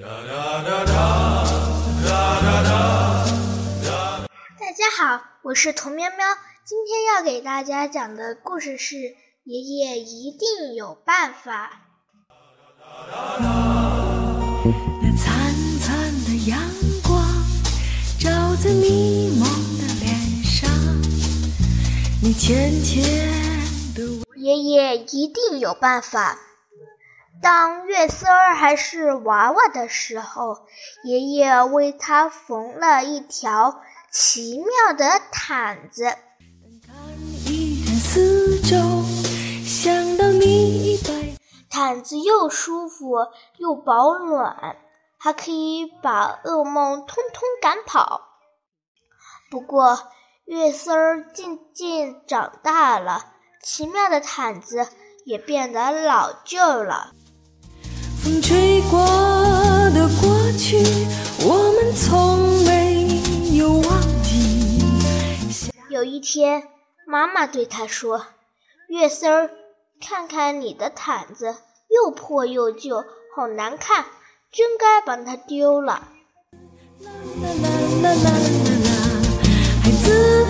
大家好，我是童喵喵。今天要给大家讲的故事是《爷爷一定有办法》。那灿灿的阳光照在迷蒙的脸上，你浅浅的爷爷一定有办法。当月丝儿还是娃娃的时候，爷爷为他缝了一条奇妙的毯子。毯子又舒服又保暖，还可以把噩梦通通赶跑。不过，月丝儿渐渐长大了，奇妙的毯子也变得老旧了。风吹过的过去，我们从没有忘记。有一天，妈妈对他说：“月丝儿，看看你的毯子，又破又旧，好难看，真该把它丢了。啦啦啦啦啦啦，孩子，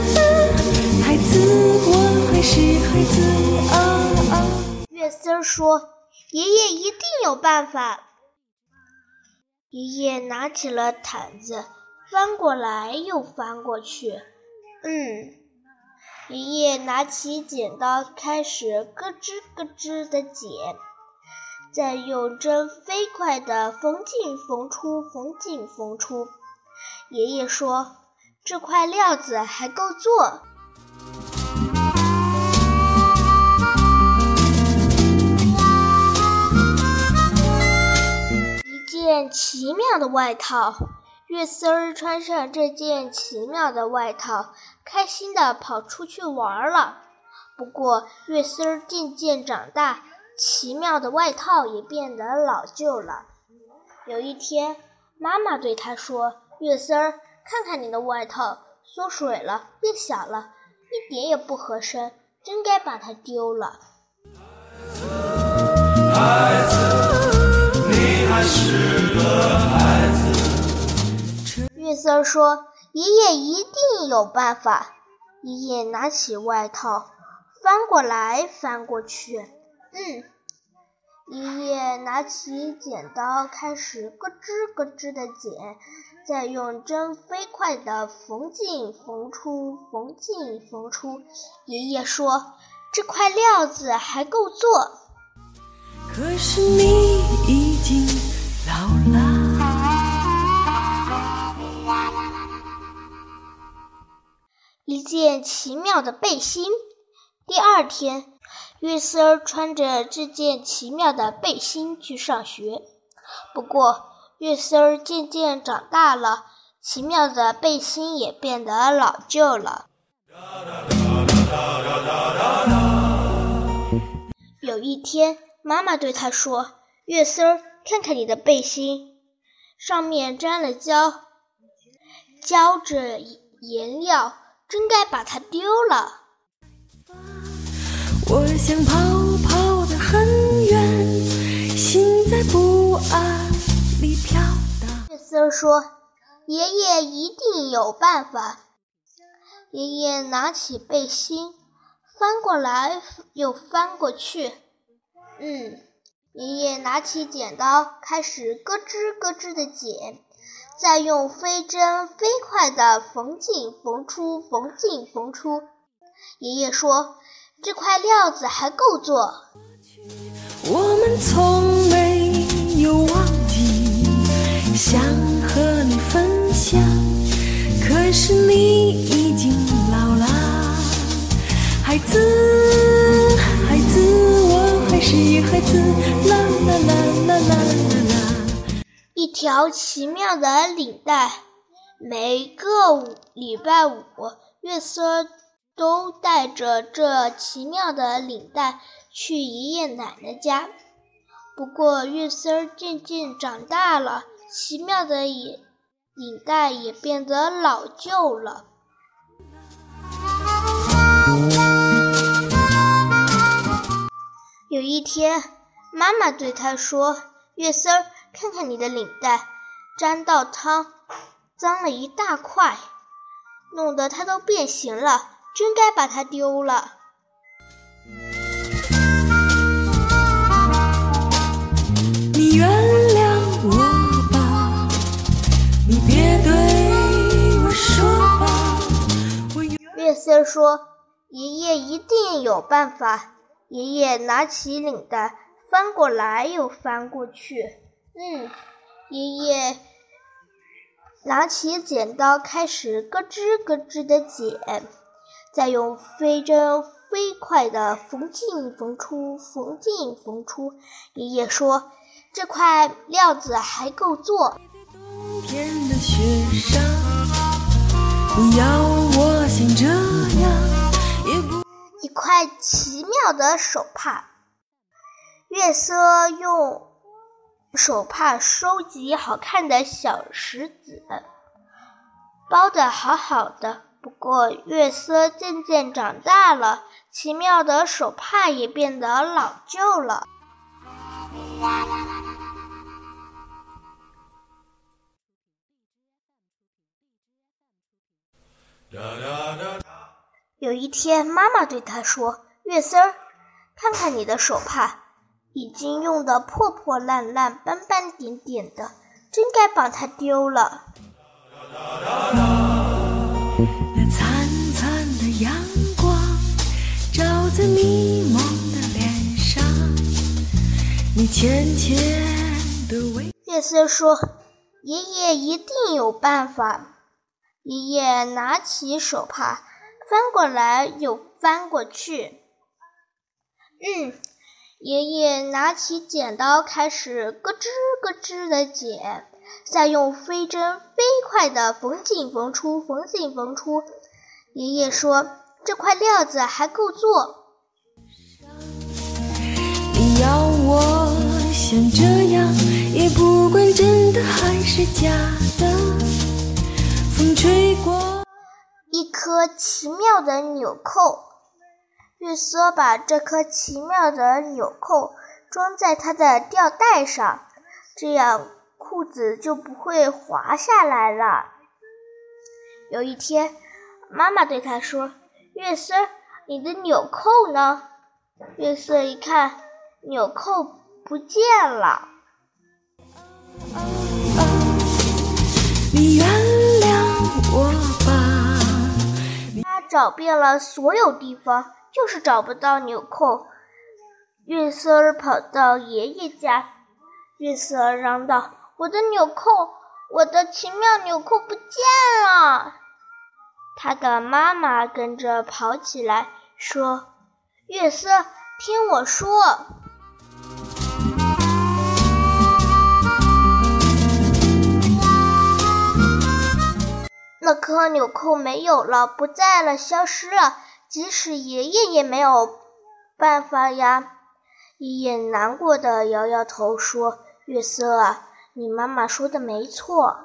孩子，我还是孩子啊啊！”月丝儿说。爷爷一定有办法。爷爷拿起了毯子，翻过来又翻过去。嗯，爷爷拿起剪刀，开始咯吱咯吱的剪，再用针飞快地缝进缝出，缝进缝出。爷爷说：“这块料子还够做。”件奇妙的外套，月丝儿穿上这件奇妙的外套，开心地跑出去玩了。不过，月丝儿渐渐长大，奇妙的外套也变得老旧了。有一天，妈妈对他说：“月丝儿，看看你的外套，缩水了，变小了，一点也不合身，真该把它丢了。”，月色说：“爷爷一定有办法。”爷爷拿起外套，翻过来翻过去。嗯，爷爷拿起剪刀，开始咯吱咯吱的剪，再用针飞快地缝进缝出，缝进缝出。爷爷说：“这块料子还够做。”可是你已经老了。一件奇妙的背心。第二天，月丝儿穿着这件奇妙的背心去上学。不过，月丝儿渐渐长大了，奇妙的背心也变得老旧了。有一天，妈妈对他说：“月丝儿，看看你的背心，上面沾了胶，胶着颜料。”真该把它丢了。我想跑跑得很远，心在不安里飘荡。月丝儿说：“爷爷一定有办法。”爷爷拿起背心，翻过来又翻过去。嗯，爷爷拿起剪刀，开始咯吱咯吱的剪。再用飞针飞快地缝进缝出，缝进缝出。爷爷说：“这块料子还够做。”我们从没有忘记，想和你分享。可是你已经老了，孩子，孩子。啦啦啦啦啦。一条奇妙的领带，每个礼拜五，月色都带着这奇妙的领带去爷爷奶奶家。不过，月丝儿渐渐长大了，奇妙的领领带也变得老旧了。有一天，妈妈对他说：“月丝儿，看看你的领带，沾到汤，脏了一大块，弄得它都变形了，真该把它丢了。”你原谅我吧，你别对我说吧。月丝说：“爷爷一定有办法。”爷爷拿起领带，翻过来又翻过去。嗯，爷爷拿起剪刀，开始咯吱咯吱的剪，再用飞针飞快的缝进缝出，缝进缝出。爷爷说。这块料子还够做。一一块奇妙的手帕。月色用手帕收集好看的小石子，包的好好的。不过月色渐渐长大了，奇妙的手帕也变得老旧了。有一天，妈妈对他说：“月丝儿，看看你的手帕，已经用的破破烂烂、斑斑点点的，真该把它丢了。”那灿灿的阳光照在迷蒙的脸上，你浅浅的微。月丝说：“爷爷一定有办法。”爷爷拿起手帕，翻过来又翻过去。嗯，爷爷拿起剪刀，开始咯吱咯吱的剪，再用飞针飞快的缝进缝出，缝进缝出。爷爷说：“这块料子还够做。”你要我像这样，也不管真的还是假的。风吹过一颗奇妙的纽扣，月色把这颗奇妙的纽扣装在它的吊带上，这样裤子就不会滑下来了。有一天，妈妈对他说：“月色，你的纽扣呢？”月色一看，纽扣不见了。找遍了所有地方，就是找不到纽扣。月色跑到爷爷家，月色嚷道：“我的纽扣，我的奇妙纽扣不见了！”他的妈妈跟着跑起来，说：“月色，听我说。”那颗纽扣没有了，不在了，消失了。即使爷爷也没有办法呀。爷爷难过的摇摇头说：“月色啊，你妈妈说的没错。”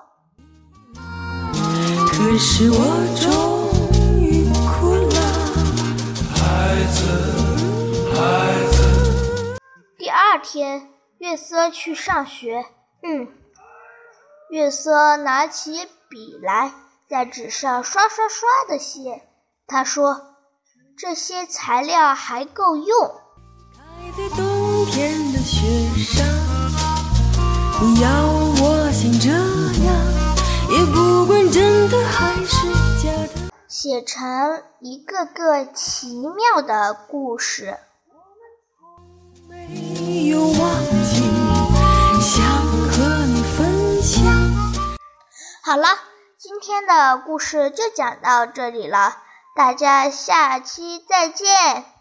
可是我终于哭了，孩子，孩子。第二天，月色去上学。嗯，月色拿起笔来。在纸上刷刷刷的写，他说：“这些材料还够用。”在冬天的雪上，你要我像这样，也不管真的还是假的，写成一个个奇妙的故事。没有忘记，想和你分享。好了。今天的故事就讲到这里了，大家下期再见。